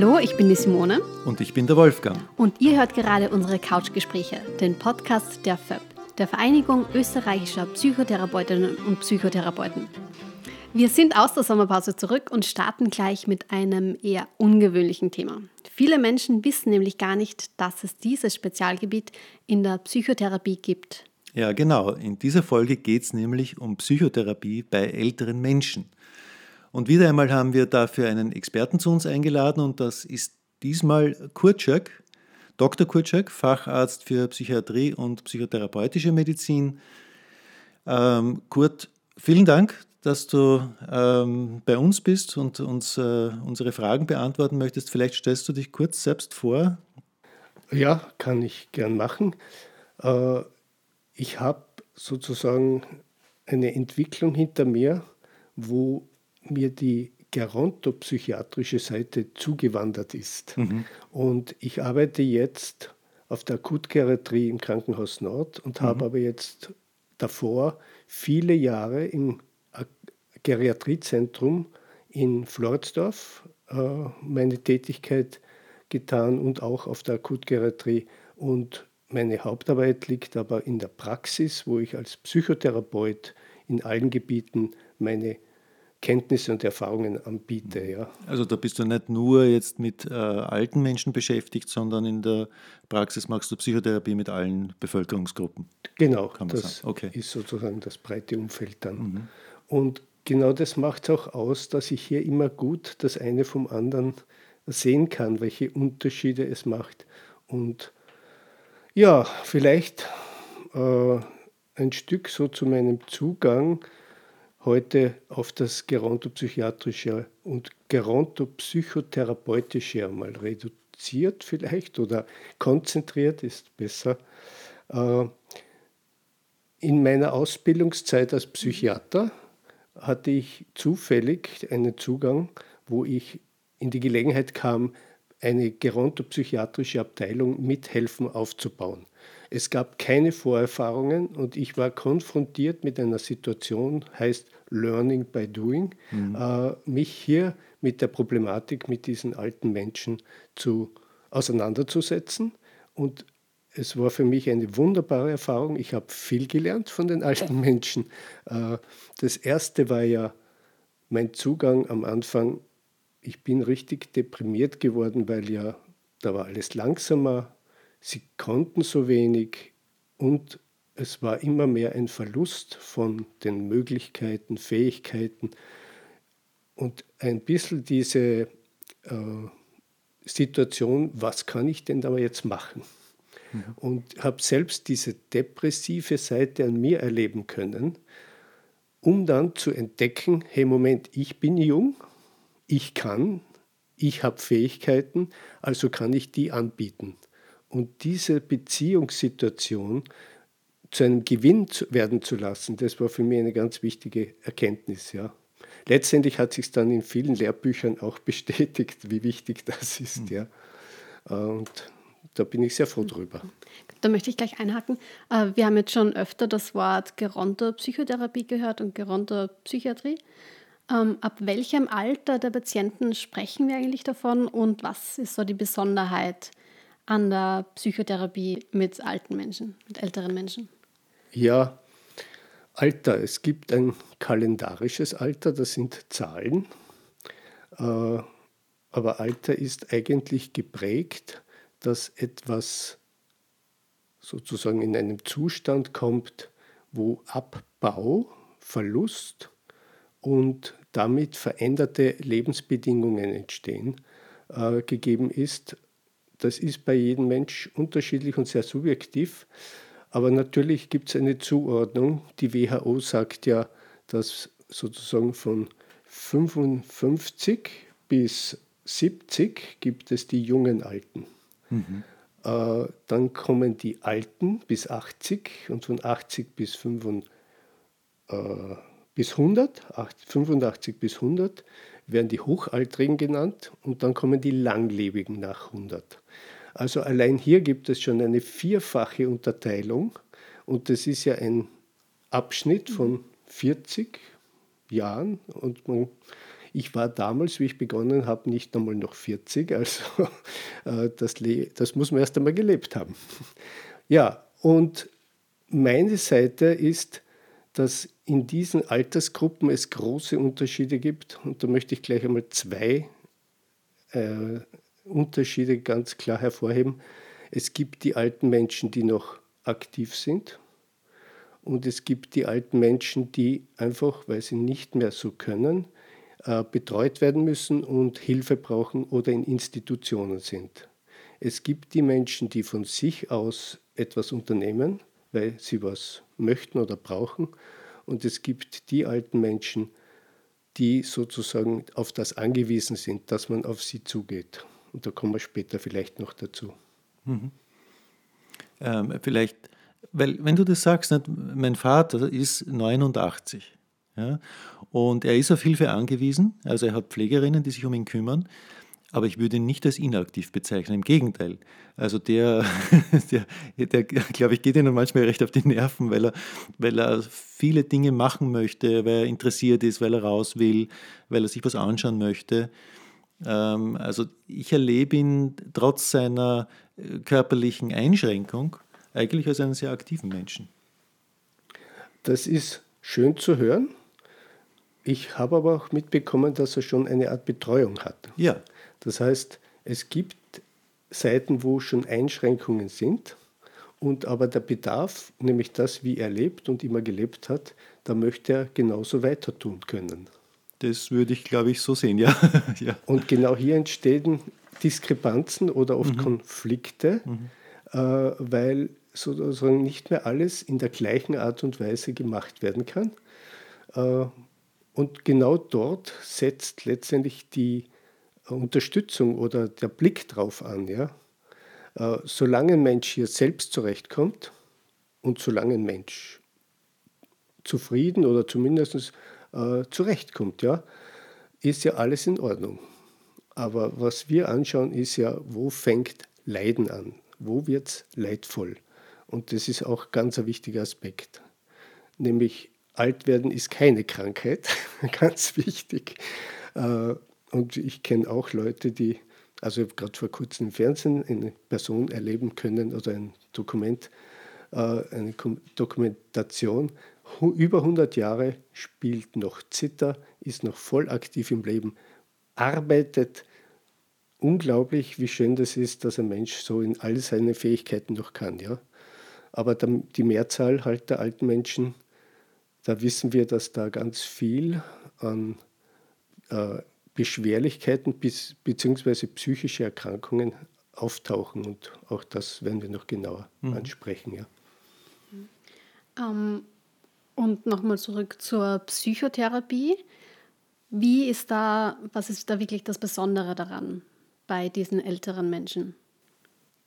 Hallo, ich bin die Simone. Und ich bin der Wolfgang. Und ihr hört gerade unsere Couchgespräche, den Podcast der FÖB, der Vereinigung österreichischer Psychotherapeutinnen und Psychotherapeuten. Wir sind aus der Sommerpause zurück und starten gleich mit einem eher ungewöhnlichen Thema. Viele Menschen wissen nämlich gar nicht, dass es dieses Spezialgebiet in der Psychotherapie gibt. Ja, genau. In dieser Folge geht es nämlich um Psychotherapie bei älteren Menschen. Und wieder einmal haben wir dafür einen Experten zu uns eingeladen und das ist diesmal Kurt Schöck, Dr. Kurt Schöck, Facharzt für Psychiatrie und psychotherapeutische Medizin. Ähm, Kurt, vielen Dank, dass du ähm, bei uns bist und uns äh, unsere Fragen beantworten möchtest. Vielleicht stellst du dich kurz selbst vor. Ja, kann ich gern machen. Äh, ich habe sozusagen eine Entwicklung hinter mir, wo mir die gerontopsychiatrische Seite zugewandert ist. Mhm. Und ich arbeite jetzt auf der Akutgeriatrie im Krankenhaus Nord und mhm. habe aber jetzt davor viele Jahre im Geriatriezentrum in Floridsdorf äh, meine Tätigkeit getan und auch auf der Akutgeriatrie. Und meine Hauptarbeit liegt aber in der Praxis, wo ich als Psychotherapeut in allen Gebieten meine Kenntnisse und Erfahrungen anbiete. Ja. Also da bist du nicht nur jetzt mit äh, alten Menschen beschäftigt, sondern in der Praxis machst du Psychotherapie mit allen Bevölkerungsgruppen. Genau, das okay. ist sozusagen das breite Umfeld dann. Mhm. Und genau das macht es auch aus, dass ich hier immer gut das eine vom anderen sehen kann, welche Unterschiede es macht. Und ja, vielleicht äh, ein Stück so zu meinem Zugang heute auf das gerontopsychiatrische und gerontopsychotherapeutische einmal reduziert vielleicht oder konzentriert ist besser. Äh, in meiner Ausbildungszeit als Psychiater hatte ich zufällig einen Zugang, wo ich in die Gelegenheit kam, eine gerontopsychiatrische Abteilung mithelfen aufzubauen. Es gab keine Vorerfahrungen und ich war konfrontiert mit einer Situation, heißt Learning by Doing, mhm. äh, mich hier mit der Problematik mit diesen alten Menschen zu auseinanderzusetzen. Und es war für mich eine wunderbare Erfahrung. Ich habe viel gelernt von den alten Menschen. Äh, das erste war ja mein Zugang am Anfang. Ich bin richtig deprimiert geworden, weil ja da war alles langsamer, Sie konnten so wenig und es war immer mehr ein Verlust von den Möglichkeiten, Fähigkeiten und ein bisschen diese äh, Situation, was kann ich denn da jetzt machen? Mhm. Und habe selbst diese depressive Seite an mir erleben können, um dann zu entdecken, hey Moment, ich bin jung, ich kann, ich habe Fähigkeiten, also kann ich die anbieten und diese Beziehungssituation zu einem Gewinn werden zu lassen, das war für mich eine ganz wichtige Erkenntnis. Ja. Letztendlich hat sich dann in vielen Lehrbüchern auch bestätigt, wie wichtig das ist. Mhm. Ja. Und da bin ich sehr froh drüber. Da möchte ich gleich einhaken. Äh, wir haben jetzt schon öfter das Wort Geronto-Psychotherapie gehört und Geronto-Psychiatrie. Ähm, ab welchem Alter der Patienten sprechen wir eigentlich davon und was ist so die Besonderheit an der Psychotherapie mit alten Menschen, mit älteren Menschen? Ja, Alter. Es gibt ein kalendarisches Alter, das sind Zahlen. Äh, aber Alter ist eigentlich geprägt, dass etwas sozusagen in einem Zustand kommt, wo Abbau, Verlust und damit veränderte Lebensbedingungen entstehen, äh, gegeben ist das ist bei jedem Mensch unterschiedlich und sehr subjektiv. Aber natürlich gibt es eine Zuordnung. Die WHO sagt ja, dass sozusagen von 55 bis 70 gibt es die jungen Alten. Mhm. Äh, dann kommen die Alten bis 80 und von 80 bis, 85, äh, bis 100, 85 bis 100 werden die Hochaltrigen genannt und dann kommen die Langlebigen nach 100. Also allein hier gibt es schon eine vierfache Unterteilung und das ist ja ein Abschnitt von 40 Jahren und man Ich war damals, wie ich begonnen habe, nicht einmal noch 40, also äh, das, das muss man erst einmal gelebt haben. Ja, und meine Seite ist, dass in diesen Altersgruppen es große Unterschiede gibt. Und da möchte ich gleich einmal zwei äh, Unterschiede ganz klar hervorheben. Es gibt die alten Menschen, die noch aktiv sind. Und es gibt die alten Menschen, die einfach, weil sie nicht mehr so können, äh, betreut werden müssen und Hilfe brauchen oder in Institutionen sind. Es gibt die Menschen, die von sich aus etwas unternehmen, weil sie was möchten oder brauchen. Und es gibt die alten Menschen, die sozusagen auf das angewiesen sind, dass man auf sie zugeht. Und da kommen wir später vielleicht noch dazu. Mhm. Ähm, vielleicht, weil wenn du das sagst, nicht, mein Vater ist 89 ja, und er ist auf Hilfe angewiesen, also er hat Pflegerinnen, die sich um ihn kümmern. Aber ich würde ihn nicht als inaktiv bezeichnen, im Gegenteil. Also der, der, der glaube ich, geht ihnen manchmal recht auf die Nerven, weil er, weil er viele Dinge machen möchte, weil er interessiert ist, weil er raus will, weil er sich was anschauen möchte. Ähm, also ich erlebe ihn trotz seiner äh, körperlichen Einschränkung eigentlich als einen sehr aktiven Menschen. Das ist schön zu hören. Ich habe aber auch mitbekommen, dass er schon eine Art Betreuung hat. Ja. Das heißt, es gibt Seiten, wo schon Einschränkungen sind und aber der Bedarf, nämlich das, wie er lebt und immer gelebt hat, da möchte er genauso weiter tun können. Das würde ich, glaube ich, so sehen, ja. ja. Und genau hier entstehen Diskrepanzen oder oft mhm. Konflikte, mhm. Äh, weil sozusagen nicht mehr alles in der gleichen Art und Weise gemacht werden kann. Äh, und genau dort setzt letztendlich die Unterstützung oder der Blick drauf an. Ja? Äh, solange ein Mensch hier selbst zurechtkommt und solange ein Mensch zufrieden oder zumindest äh, zurechtkommt, ja, ist ja alles in Ordnung. Aber was wir anschauen, ist ja, wo fängt Leiden an? Wo wird es leidvoll? Und das ist auch ganz ein wichtiger Aspekt. Nämlich alt werden ist keine Krankheit, ganz wichtig. Äh, und ich kenne auch Leute, die, also ich habe gerade vor kurzem im Fernsehen eine Person erleben können oder ein Dokument, äh, eine Dokumentation, über 100 Jahre, spielt noch Zither, ist noch voll aktiv im Leben, arbeitet. Unglaublich, wie schön das ist, dass ein Mensch so in all seine Fähigkeiten noch kann. Ja? Aber die Mehrzahl halt der alten Menschen, da wissen wir, dass da ganz viel an äh, Beschwerlichkeiten bis, bzw. psychische Erkrankungen auftauchen und auch das werden wir noch genauer mhm. ansprechen. Ja. Ähm, und nochmal zurück zur Psychotherapie. Wie ist da, was ist da wirklich das Besondere daran bei diesen älteren Menschen?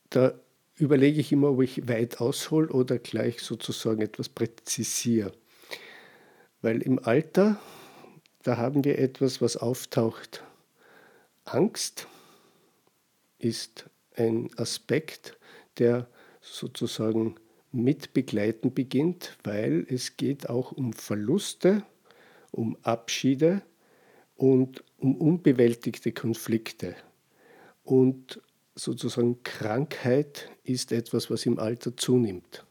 Da überlege ich immer, ob ich weit aushole oder gleich sozusagen etwas präzisiere. Weil im Alter da haben wir etwas, was auftaucht. Angst ist ein Aspekt, der sozusagen mit begleiten beginnt, weil es geht auch um Verluste, um Abschiede und um unbewältigte Konflikte. Und sozusagen Krankheit ist etwas, was im Alter zunimmt.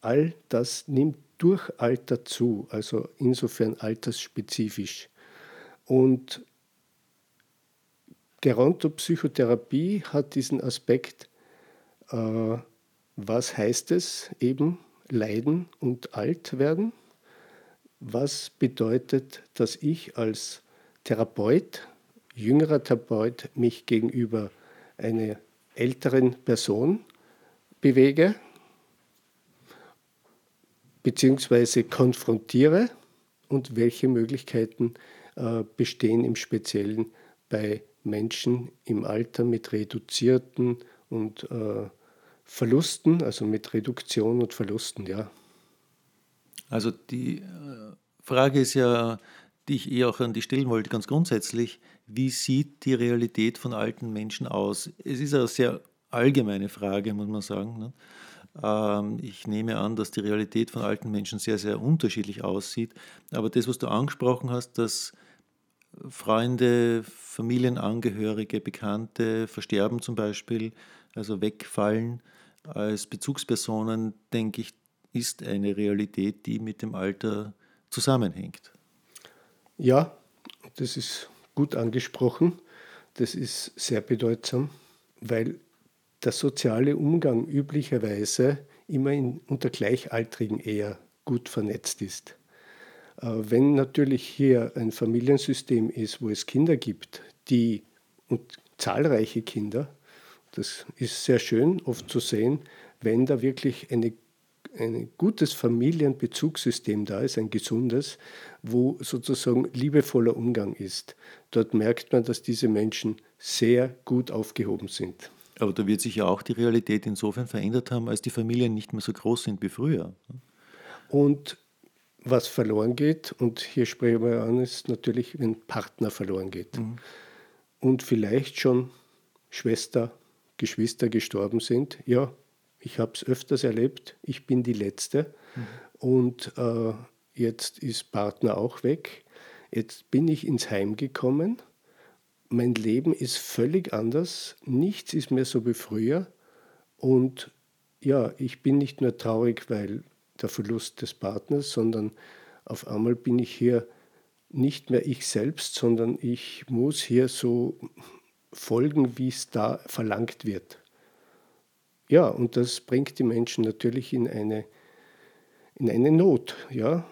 All das nimmt durch Alter zu, also insofern altersspezifisch. Und Gerontopsychotherapie hat diesen Aspekt, äh, was heißt es eben, leiden und alt werden? Was bedeutet, dass ich als Therapeut, jüngerer Therapeut, mich gegenüber einer älteren Person bewege beziehungsweise konfrontiere und welche Möglichkeiten äh, bestehen im Speziellen bei Menschen im Alter mit reduzierten und äh, Verlusten, also mit Reduktion und Verlusten, ja. Also die äh, Frage ist ja, die ich eh auch an die stellen wollte, ganz grundsätzlich, wie sieht die Realität von alten Menschen aus? Es ist eine sehr allgemeine Frage, muss man sagen. Ne? Ähm, ich nehme an, dass die Realität von alten Menschen sehr, sehr unterschiedlich aussieht. Aber das, was du angesprochen hast, dass Freunde, Familienangehörige, Bekannte versterben zum Beispiel, also wegfallen als Bezugspersonen, denke ich, ist eine Realität, die mit dem Alter zusammenhängt. Ja, das ist gut angesprochen. Das ist sehr bedeutsam, weil der soziale Umgang üblicherweise immer in, unter Gleichaltrigen eher gut vernetzt ist. Äh, wenn natürlich hier ein Familiensystem ist, wo es Kinder gibt, die und zahlreiche Kinder, das ist sehr schön oft zu sehen, wenn da wirklich eine ein gutes Familienbezugssystem da ist, ein gesundes, wo sozusagen liebevoller Umgang ist. Dort merkt man, dass diese Menschen sehr gut aufgehoben sind. Aber da wird sich ja auch die Realität insofern verändert haben, als die Familien nicht mehr so groß sind wie früher. Und was verloren geht, und hier sprechen wir an, ist natürlich, wenn Partner verloren geht. Mhm. Und vielleicht schon Schwester, Geschwister gestorben sind. Ja, ich habe es öfters erlebt, ich bin die Letzte mhm. und äh, jetzt ist Partner auch weg. Jetzt bin ich ins Heim gekommen. Mein Leben ist völlig anders. Nichts ist mehr so wie früher. Und ja, ich bin nicht nur traurig, weil der Verlust des Partners, sondern auf einmal bin ich hier nicht mehr ich selbst, sondern ich muss hier so folgen, wie es da verlangt wird. Ja, und das bringt die Menschen natürlich in eine, in eine Not. Ja?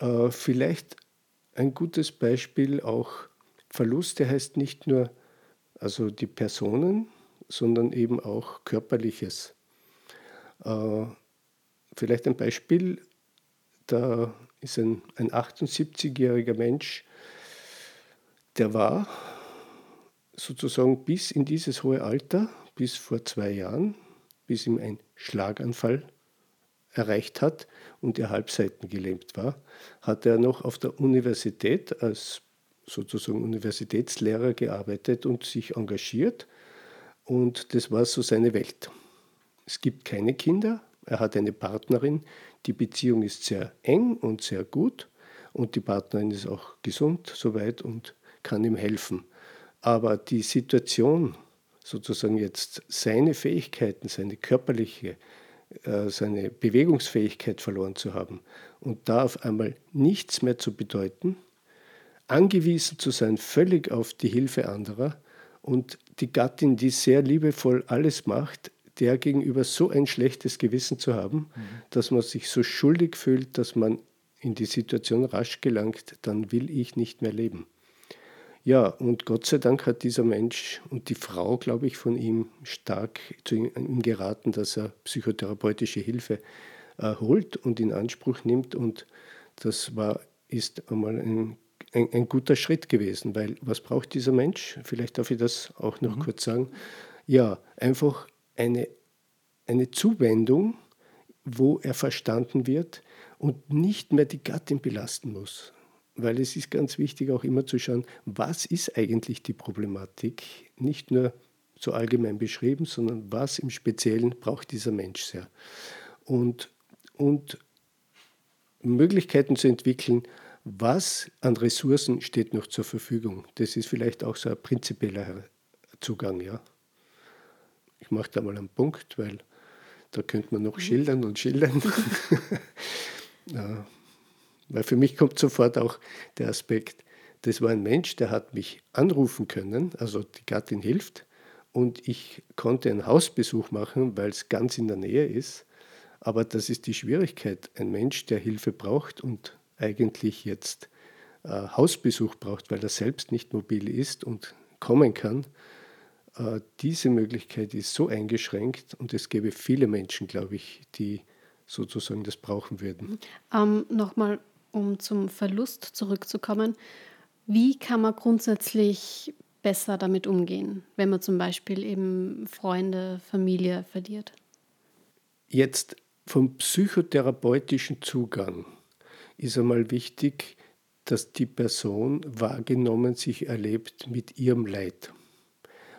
Äh, vielleicht ein gutes Beispiel auch Verluste heißt nicht nur also die Personen, sondern eben auch körperliches. Äh, vielleicht ein Beispiel, da ist ein, ein 78-jähriger Mensch, der war sozusagen bis in dieses hohe Alter, bis vor zwei Jahren, bis ihm ein Schlaganfall erreicht hat und er Halbseiten gelähmt war, hat er noch auf der Universität als sozusagen Universitätslehrer gearbeitet und sich engagiert. Und das war so seine Welt. Es gibt keine Kinder, er hat eine Partnerin, die Beziehung ist sehr eng und sehr gut und die Partnerin ist auch gesund soweit und kann ihm helfen. Aber die Situation sozusagen jetzt seine Fähigkeiten, seine körperliche, äh, seine Bewegungsfähigkeit verloren zu haben und da auf einmal nichts mehr zu bedeuten, angewiesen zu sein völlig auf die Hilfe anderer und die Gattin, die sehr liebevoll alles macht, der gegenüber so ein schlechtes Gewissen zu haben, mhm. dass man sich so schuldig fühlt, dass man in die Situation rasch gelangt, dann will ich nicht mehr leben. Ja, und Gott sei Dank hat dieser Mensch und die Frau, glaube ich, von ihm stark zu ihm geraten, dass er psychotherapeutische Hilfe äh, holt und in Anspruch nimmt. Und das war, ist einmal ein, ein, ein, guter Schritt gewesen, weil was braucht dieser Mensch? Vielleicht darf ich das auch noch mhm. kurz sagen. Ja, einfach eine, eine Zuwendung, wo er verstanden wird und nicht mehr die Gattin belasten muss weil es ist ganz wichtig auch immer zu schauen, was ist eigentlich die Problematik, nicht nur so allgemein beschrieben, sondern was im Speziellen braucht dieser Mensch sehr. Und, und Möglichkeiten zu entwickeln, was an Ressourcen steht noch zur Verfügung. Das ist vielleicht auch so ein prinzipieller Zugang. Ja. Ich mache da mal einen Punkt, weil da könnte man noch schildern und schildern. ja. Weil für mich kommt sofort auch der Aspekt, das war ein Mensch, der hat mich anrufen können, also die Gattin hilft, und ich konnte einen Hausbesuch machen, weil es ganz in der Nähe ist. Aber das ist die Schwierigkeit. Ein Mensch, der Hilfe braucht und eigentlich jetzt äh, Hausbesuch braucht, weil er selbst nicht mobil ist und kommen kann, äh, diese Möglichkeit ist so eingeschränkt und es gäbe viele Menschen, glaube ich, die sozusagen das brauchen würden. Ähm, Nochmal um zum Verlust zurückzukommen, wie kann man grundsätzlich besser damit umgehen, wenn man zum Beispiel eben Freunde, Familie verliert? Jetzt vom psychotherapeutischen Zugang ist einmal wichtig, dass die Person wahrgenommen sich erlebt mit ihrem Leid.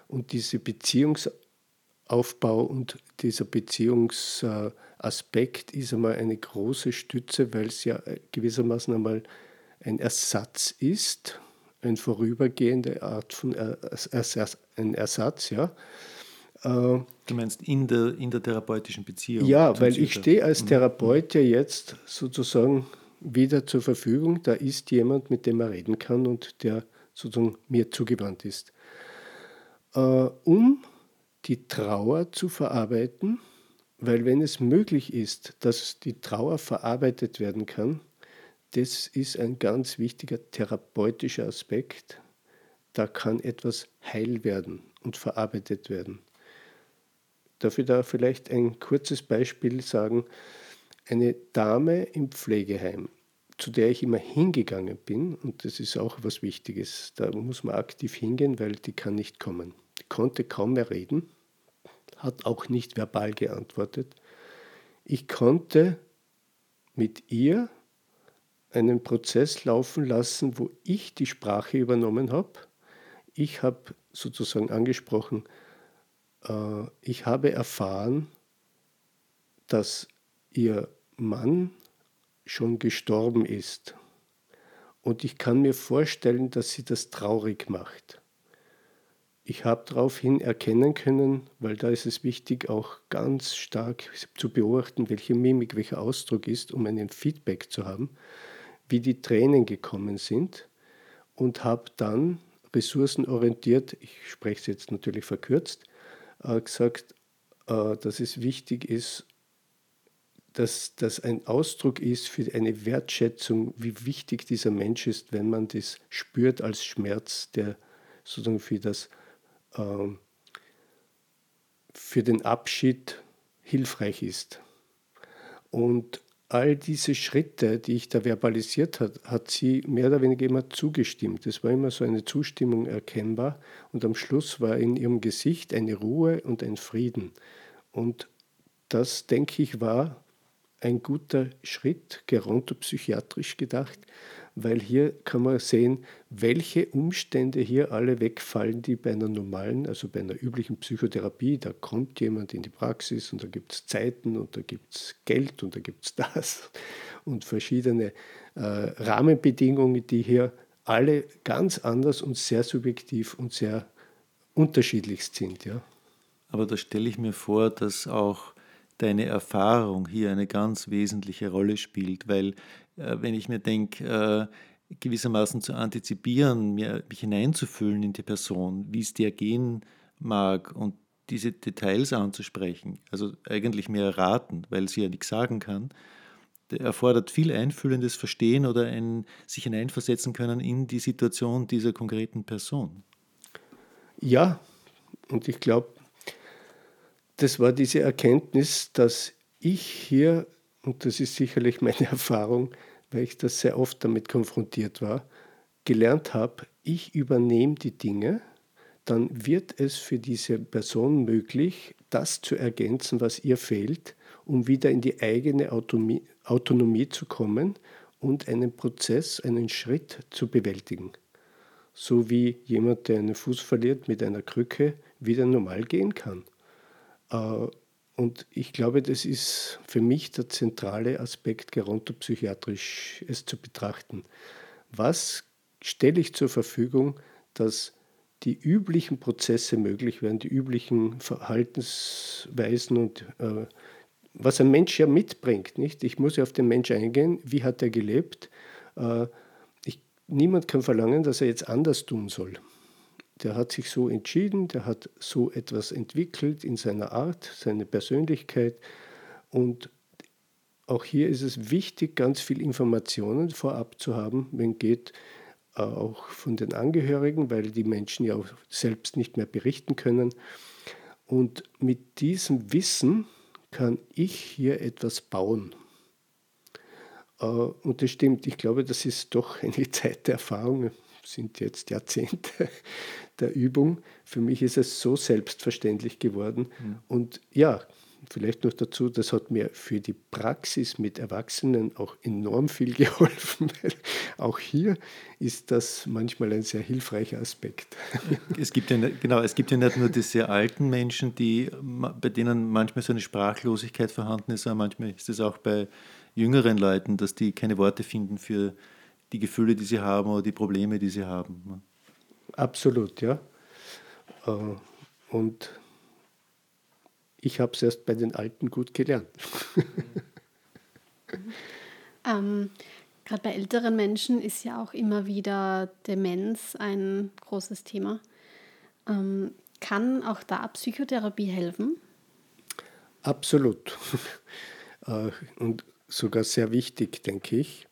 Und diese Beziehungsaufbau und dieser Beziehungsaspekt ist einmal eine große Stütze, weil es ja gewissermaßen einmal ein Ersatz ist, eine vorübergehende Art von Ersatz, ein Ersatz, ja. Äh, du meinst in der, in der therapeutischen Beziehung? Ja, weil ich stehe als mhm. Therapeut ja jetzt sozusagen wieder zur Verfügung. Da ist jemand, mit dem man reden kann und der sozusagen mir zugewandt ist. Äh, um die Trauer zu verarbeiten, weil wenn es möglich ist, dass die Trauer verarbeitet werden kann, das ist ein ganz wichtiger therapeutischer Aspekt. Da kann etwas heil werden und verarbeitet werden. Darf ich da vielleicht ein kurzes Beispiel sagen? Eine Dame im Pflegeheim, zu der ich immer hingegangen bin, und das ist auch was Wichtiges, da muss man aktiv hingehen, weil die kann nicht kommen. Die konnte kaum mehr reden, hat auch nicht verbal geantwortet. Ich konnte mit ihr einen Prozess laufen lassen, wo ich die Sprache übernommen habe. Ich habe sozusagen angesprochen, äh, ich habe erfahren, dass ihr Mann schon gestorben ist. Und ich kann mir vorstellen, dass sie das traurig macht. Ich habe daraufhin erkennen können, weil da ist es wichtig, auch ganz stark zu beobachten, welche Mimik, welcher Ausdruck ist, um einen Feedback zu haben, wie die Tränen gekommen sind und habe dann ressourcenorientiert, ich spreche es jetzt natürlich verkürzt, äh, gesagt, äh, dass es wichtig ist, dass das ein Ausdruck ist für eine Wertschätzung, wie wichtig dieser Mensch ist, wenn man das spürt als Schmerz, der sozusagen für das ähm, für den Abschied hilfreich ist. Und all diese Schritte, die ich da verbalisiert habe, hat sie mehr oder weniger immer zugestimmt. Es war immer so eine Zustimmung erkennbar und am Schluss war in ihrem Gesicht eine Ruhe und ein Frieden. Und das, denke ich, war ein guter Schritt, gerontopsychiatrisch gedacht, weil hier kann man sehen, welche Umstände hier alle wegfallen, die bei einer normalen, also bei einer üblichen Psychotherapie, da kommt jemand in die Praxis und da gibt es Zeiten und da gibt es Geld und da gibt es das und verschiedene äh, Rahmenbedingungen, die hier alle ganz anders und sehr subjektiv und sehr unterschiedlich sind. Ja. Aber da stelle ich mir vor, dass auch deine Erfahrung hier eine ganz wesentliche Rolle spielt, weil äh, wenn ich mir denke, äh, gewissermaßen zu antizipieren, mir, mich hineinzufühlen in die Person, wie es dir gehen mag und diese Details anzusprechen, also eigentlich mehr raten, weil sie ja nichts sagen kann, erfordert viel einfühlendes Verstehen oder ein sich hineinversetzen können in die Situation dieser konkreten Person. Ja, und ich glaube, das war diese Erkenntnis, dass ich hier, und das ist sicherlich meine Erfahrung, weil ich das sehr oft damit konfrontiert war, gelernt habe, ich übernehme die Dinge, dann wird es für diese Person möglich, das zu ergänzen, was ihr fehlt, um wieder in die eigene Autonomie, zu kommen und einen Prozess, einen Schritt zu bewältigen. So wie jemand, der einen Fuß verliert, mit einer Krücke wieder normal gehen kann. Äh, und ich glaube, das ist für mich der zentrale Aspekt, gerontopsychiatrisch es zu betrachten. Was stelle ich zur Verfügung, dass die üblichen Prozesse möglich werden, die üblichen Verhaltensweisen und äh, was ein Mensch ja mitbringt. Nicht? Ich muss ja auf den Mensch eingehen, wie hat er gelebt. Äh, ich, niemand kann verlangen, dass er jetzt anders tun soll der hat sich so entschieden, der hat so etwas entwickelt in seiner Art, seine Persönlichkeit. Und auch hier ist es wichtig, ganz viel Informationen vorab zu haben, wenn geht, äh, auch von den Angehörigen, weil die Menschen ja auch selbst nicht mehr berichten können. Und mit diesem Wissen kann ich hier etwas bauen. Äh, und das stimmt, ich glaube, das ist doch eine Zeit der Erfahrung, sind jetzt Jahrzehnte der Übung. Für mich ist es so selbstverständlich geworden. Mhm. Und ja, vielleicht noch dazu, das hat mir für die Praxis mit Erwachsenen auch enorm viel geholfen, weil auch hier ist das manchmal ein sehr hilfreicher Aspekt. Es gibt ja, genau, es gibt ja nicht nur diese alten Menschen, die, bei denen manchmal so eine Sprachlosigkeit vorhanden ist, sondern manchmal ist es auch bei jüngeren Leuten, dass die keine Worte finden für die Gefühle, die sie haben oder die Probleme, die sie haben. Ne? Absolut, ja. Äh, und ich habe es erst bei den Alten gut gelernt. ähm, Gerade bei älteren Menschen ist ja auch immer wieder Demenz ein großes Thema. Ähm, kann auch da Psychotherapie helfen? Absolut. Äh, und sogar sehr wichtig, denke ich.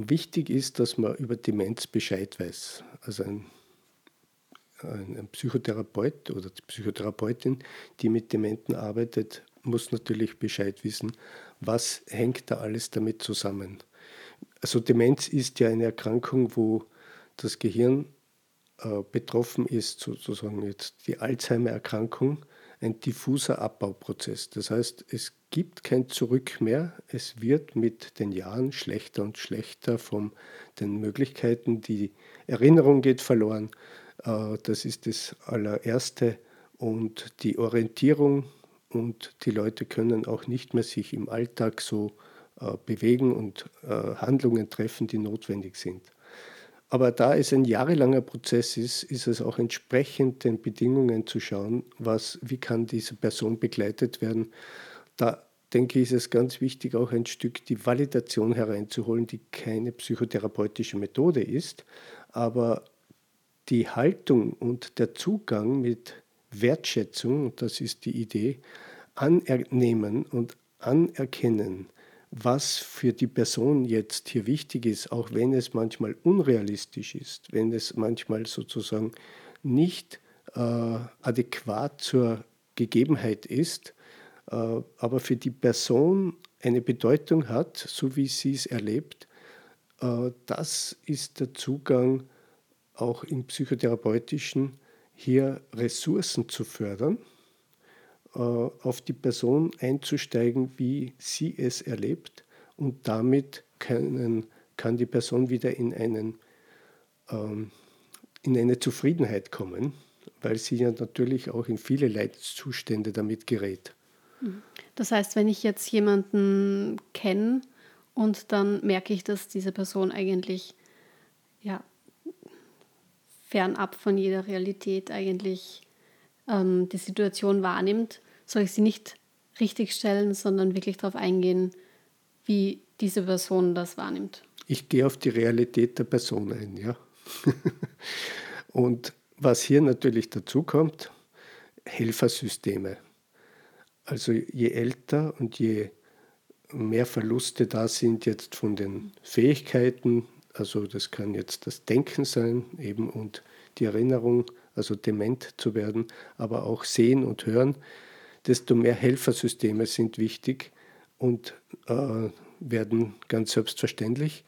Wichtig ist, dass man über Demenz Bescheid weiß. Also ein, ein Psychotherapeut oder die Psychotherapeutin, die mit Dementen arbeitet, muss natürlich Bescheid wissen, was hängt da alles damit zusammen. Also Demenz ist ja eine Erkrankung, wo das Gehirn äh, betroffen ist, sozusagen jetzt die Alzheimer-Erkrankung, ein diffuser Abbauprozess. Das heißt, es gibt kein Zurück mehr. Es wird mit den Jahren schlechter und schlechter von den Möglichkeiten. Die Erinnerung geht verloren. Äh, das ist das allererste. Und die Orientierung und die Leute können auch nicht mehr sich im Alltag so äh, bewegen und äh, Handlungen treffen, die notwendig sind. Aber da es ein jahrelanger Prozess ist, ist es auch entsprechend den Bedingungen zu schauen, was, wie kann diese Person begleitet werden. Da denke ich, ist es ganz wichtig, auch ein Stück die Validation hereinzuholen, die keine psychotherapeutische Methode ist, aber die Haltung und der Zugang mit Wertschätzung, das ist die Idee, anernehmen und anerkennen, was für die Person jetzt hier wichtig ist, auch wenn es manchmal unrealistisch ist, wenn es manchmal sozusagen nicht äh, adäquat zur Gegebenheit ist, äh, aber für die Person eine Bedeutung hat, so wie sie es erlebt, äh, das ist der Zugang auch im psychotherapeutischen, hier Ressourcen zu fördern auf die Person einzusteigen, wie sie es erlebt und damit können, kann die Person wieder in, einen, ähm, in eine Zufriedenheit kommen, weil sie ja natürlich auch in viele Leidzustände damit gerät. Das heißt, wenn ich jetzt jemanden kenne und dann merke ich, dass diese Person eigentlich ja, fernab von jeder Realität eigentlich ähm, die Situation wahrnimmt, soll ich sie nicht richtig stellen, sondern wirklich darauf eingehen, wie diese Person das wahrnimmt. Ich gehe auf die Realität der Person ein, ja. Und was hier natürlich dazu kommt, Helfersysteme. Also je älter und je mehr Verluste da sind jetzt von den Fähigkeiten, also das kann jetzt das Denken sein eben und die Erinnerung, also dement zu werden, aber auch sehen und hören, desto mehr Helfersysteme sind wichtig und äh, werden ganz selbstverständlich.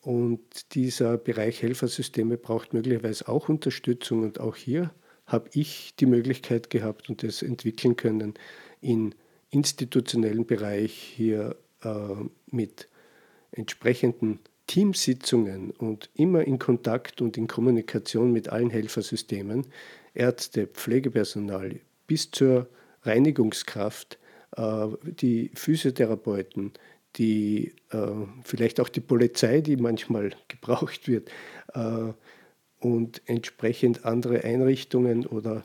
Und dieser Bereich Helfersysteme braucht möglicherweise auch Unterstützung. Und auch hier habe ich die Möglichkeit gehabt und das entwickeln können, in institutionellen Bereich hier äh, mit entsprechenden Teamsitzungen und immer in Kontakt und in Kommunikation mit allen Helfersystemen, Ärzte, Pflegepersonal bis zur Reinigungskraft, äh, die Physiotherapeuten, die, äh, vielleicht auch die Polizei, die manchmal gebraucht wird, äh, und entsprechend andere Einrichtungen oder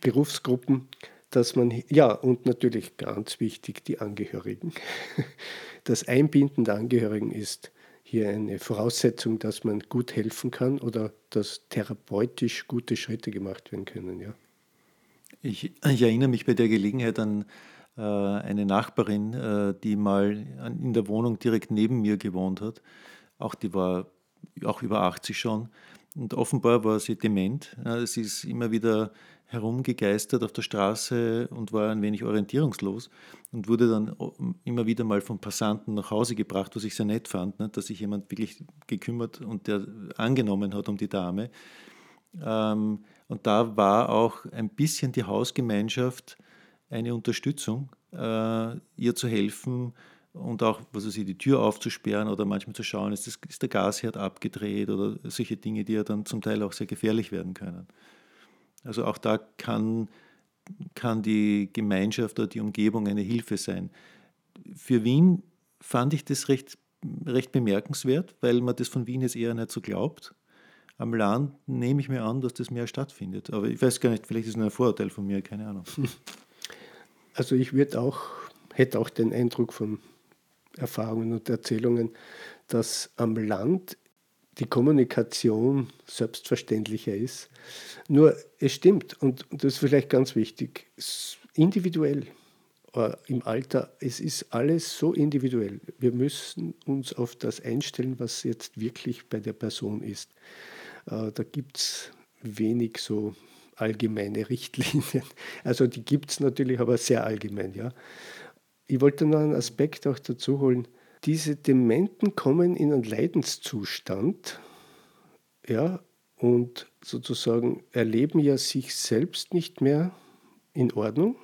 Berufsgruppen, dass man, ja, und natürlich ganz wichtig, die Angehörigen. Das Einbinden der Angehörigen ist hier eine Voraussetzung, dass man gut helfen kann oder dass therapeutisch gute Schritte gemacht werden können. Ja. Ich, ich erinnere mich bei der Gelegenheit an äh, eine Nachbarin, äh, die mal in der Wohnung direkt neben mir gewohnt hat. Auch die war auch über 80 schon. Und offenbar war sie dement. Sie ist immer wieder herumgegeistert auf der Straße und war ein wenig orientierungslos und wurde dann immer wieder mal von Passanten nach Hause gebracht, was ich sehr nett fand, ne, dass sich jemand wirklich gekümmert und der angenommen hat um die Dame. Ähm, und da war auch ein bisschen die Hausgemeinschaft eine Unterstützung, äh, ihr zu helfen und auch, was weiß ich, die Tür aufzusperren oder manchmal zu schauen, ist, das, ist der Gasherd abgedreht oder solche Dinge, die ja dann zum Teil auch sehr gefährlich werden können. Also auch da kann, kann die Gemeinschaft oder die Umgebung eine Hilfe sein. Für Wien fand ich das recht recht bemerkenswert, weil man das von Wien jetzt eher nicht so glaubt. Am Land nehme ich mir an, dass das mehr stattfindet. Aber ich weiß gar nicht, vielleicht ist es ein Vorurteil von mir, keine Ahnung. Also ich würde auch, hätte auch den Eindruck von Erfahrungen und Erzählungen, dass am Land die Kommunikation selbstverständlicher ist. Nur es stimmt, und das ist vielleicht ganz wichtig, individuell äh, im Alter, es ist alles so individuell. Wir müssen uns auf das einstellen, was jetzt wirklich bei der Person ist. Äh, da gibt es wenig so allgemeine Richtlinien. Also die gibt es natürlich, aber sehr allgemein. Ja. Ich wollte noch einen Aspekt auch dazu holen. Diese Dementen kommen in einen Leidenszustand ja, und sozusagen erleben ja sich selbst nicht mehr in Ordnung,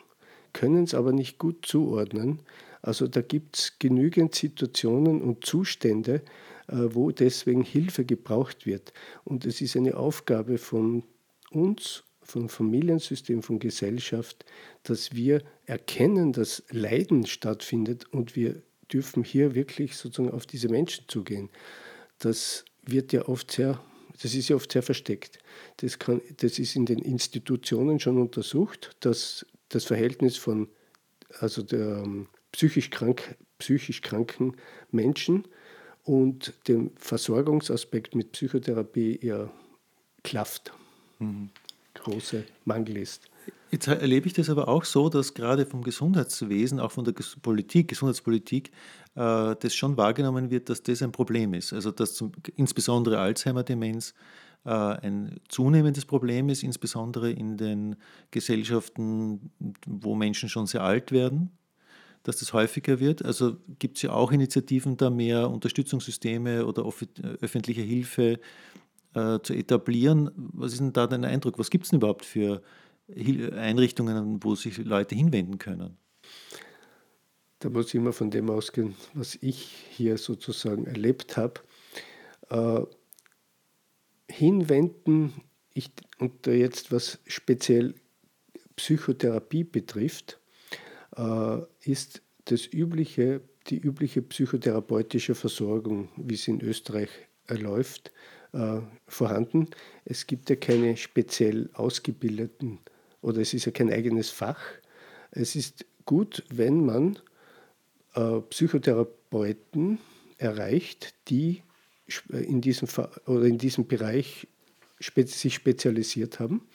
können es aber nicht gut zuordnen. Also da gibt es genügend Situationen und Zustände, äh, wo deswegen Hilfe gebraucht wird. Und es ist eine Aufgabe von uns, vom Familiensystem, von Gesellschaft, dass wir erkennen, dass Leiden stattfindet und wir dürfen hier wirklich sozusagen auf diese Menschen zugehen. Das wird ja oft sehr, das ist ja oft sehr versteckt. Das, kann, das ist in den Institutionen schon untersucht, dass das Verhältnis von also der ähm, psychisch, krank, psychisch kranken Menschen und dem Versorgungsaspekt mit Psychotherapie ja klafft. Mhm. Große Mangel ist. Jetzt erlebe ich das aber auch so, dass gerade vom Gesundheitswesen, auch von der Politik, Gesundheitspolitik, äh, das schon wahrgenommen wird, dass das ein Problem ist. Also dass zum, insbesondere Alzheimer-Demenz äh, ein zunehmendes Problem ist, insbesondere in den Gesellschaften, wo Menschen schon sehr alt werden dass das häufiger wird. Also gibt es ja auch Initiativen, da mehr Unterstützungssysteme oder öffentliche Hilfe äh, zu etablieren. Was ist denn da dein Eindruck? Was gibt es denn überhaupt für Einrichtungen, wo sich Leute hinwenden können? Da muss ich immer von dem ausgehen, was ich hier sozusagen erlebt habe. Äh, hinwenden, ich, und jetzt was speziell Psychotherapie betrifft, äh, ist das übliche, die übliche psychotherapeutische Versorgung, wie sie in Österreich läuft, äh, vorhanden. Es gibt ja keine speziell ausgebildeten oder es ist ja kein eigenes Fach. Es ist gut, wenn man äh, Psychotherapeuten erreicht, die in diesem, oder in diesem Bereich sich spezialisiert haben.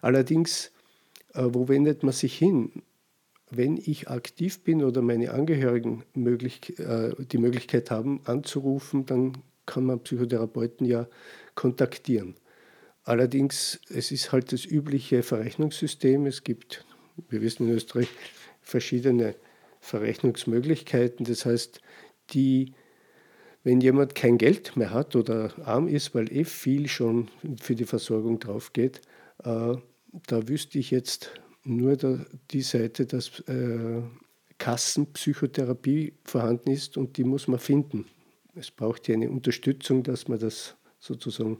Allerdings, wo wendet man sich hin? wenn ich aktiv bin oder meine Angehörigen möglich, äh, die Möglichkeit haben, anzurufen, dann kann man Psychotherapeuten ja kontaktieren. Allerdings, es ist halt das übliche Verrechnungssystem. Es gibt, wir wissen in Österreich, verschiedene Verrechnungsmöglichkeiten. Das heißt, die, wenn jemand kein Geld mehr hat oder arm ist, weil eh viel schon für die Versorgung drauf geht, äh, da wüsste ich jetzt nur der, die Seite, dass äh, Kassenpsychotherapie vorhanden ist und die muss man finden. Es braucht ja eine Unterstützung, dass man das sozusagen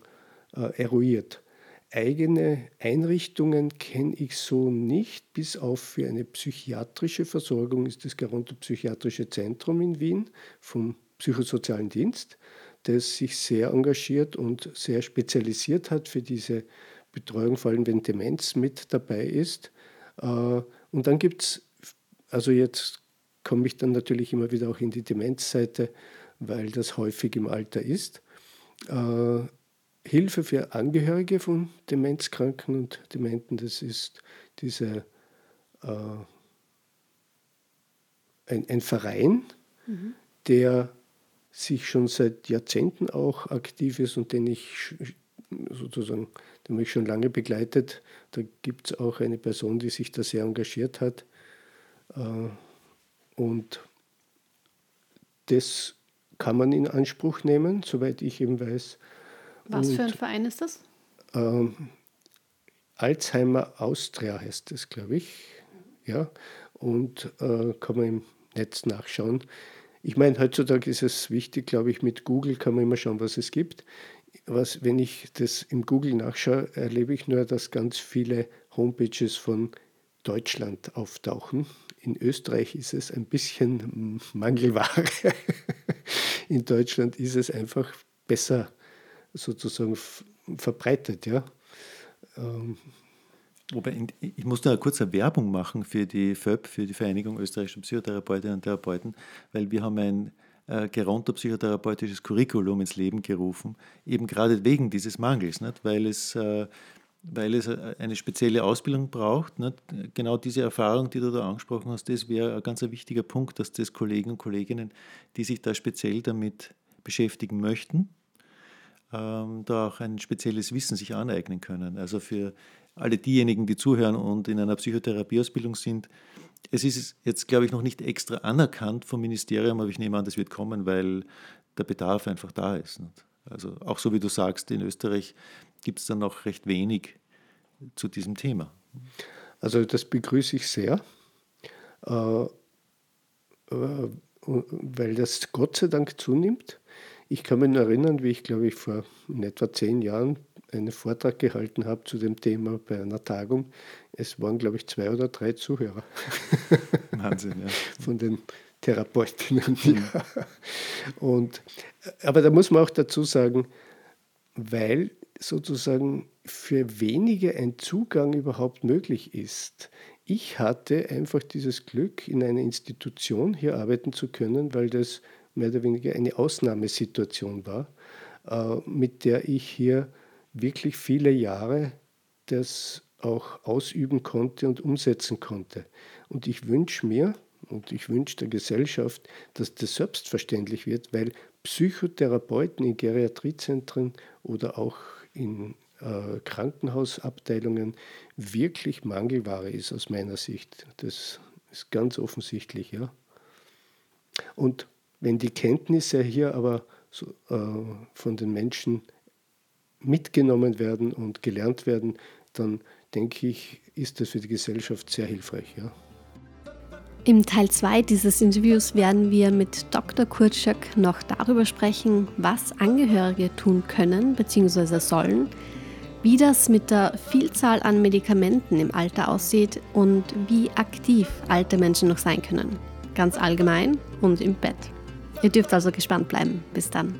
äh, eruiert. Eigene Einrichtungen kenne ich so nicht, bis auf für eine psychiatrische Versorgung ist das Gerontopsychiatrische Zentrum in Wien vom Psychosozialen Dienst, das sich sehr engagiert und sehr spezialisiert hat für diese Betreuung, vor allem wenn Demenz mit dabei ist. Äh, und dann gibt es, also jetzt komme ich dann natürlich immer wieder auch in die Demenzseite, weil das häufig im Alter ist. Hilfe für Angehörige von Demenzkranken und Dementen, das ist diese, äh, ein, ein, Verein, mhm. der sich schon seit Jahrzehnten auch aktiv ist und den ich sozusagen der mich schon lange begleitet. Da gibt es auch eine Person, die sich da sehr engagiert hat. Äh, und das kann man in Anspruch nehmen, soweit ich eben weiß. Was und, für ein Verein ist das? Ähm, Alzheimer Austria heißt es, glaube ich. Ja, und äh, kann man im Netz nachschauen. Ich meine, heutzutage ist es wichtig, glaube ich, mit Google kann man immer schauen, was es gibt was, wenn ich das im Google nachschaue, erlebe ich nur, dass ganz viele Homepages von Deutschland auftauchen. In Österreich ist es ein bisschen Mangelware. in Deutschland ist es einfach besser sozusagen verbreitet. Ja? Ähm, Wobei, ich muss da kurz eine Werbung machen für die FÖP, für die Vereinigung österreichischer Psychotherapeutinnen und Therapeuten, weil wir haben ein äh, gerontopsychotherapeutisches Curriculum ins Leben gerufen, eben gerade wegen dieses Mangels, nicht? weil es äh, weil es äh, eine spezielle Ausbildung braucht. Genau diese Erfahrung, die du da angesprochen hast, das wäre ein ganz wichtiger Punkt, dass das Kollegen und Kolleginnen, die sich da speziell damit beschäftigen möchten, ähm, da auch ein spezielles Wissen sich aneignen können. Also für alle diejenigen, die zuhören und in einer Psychotherapieausbildung sind, es ist jetzt, glaube ich, noch nicht extra anerkannt vom Ministerium, aber ich nehme an, das wird kommen, weil der Bedarf einfach da ist. Also auch so wie du sagst, in Österreich gibt es dann noch recht wenig zu diesem Thema. Also das begrüße ich sehr, äh, äh, weil das Gott sei Dank zunimmt. Ich kann mich erinnern, wie ich, glaube ich, vor in etwa zehn Jahren einen Vortrag gehalten habe zu dem Thema bei einer Tagung. Es waren, glaube ich, zwei oder drei Zuhörer. Wahnsinn, ja. Von den Therapeutinnen. Mhm. Und, aber da muss man auch dazu sagen, weil sozusagen für wenige ein Zugang überhaupt möglich ist. Ich hatte einfach dieses Glück, in einer Institution hier arbeiten zu können, weil das mehr oder weniger eine Ausnahmesituation war, äh, mit der ich hier wirklich viele Jahre das auch ausüben konnte und umsetzen konnte. Und ich wünsche mir und ich wünsche der Gesellschaft, dass das selbstverständlich wird, weil Psychotherapeuten in Geriatriezentren oder auch in äh, Krankenhausabteilungen wirklich Mangelware ist aus meiner Sicht. Das ist ganz offensichtlich, ja. Und wenn die Kenntnisse hier aber so, äh, von den Menschen mitgenommen werden und gelernt werden, dann denke ich, ist das für die Gesellschaft sehr hilfreich. Ja. Im Teil 2 dieses Interviews werden wir mit Dr. Kurt Schöck noch darüber sprechen, was Angehörige tun können bzw. sollen, wie das mit der Vielzahl an Medikamenten im Alter aussieht und wie aktiv alte Menschen noch sein können. Ganz allgemein und im Bett. Ihr dürft also gespannt bleiben. Bis dann.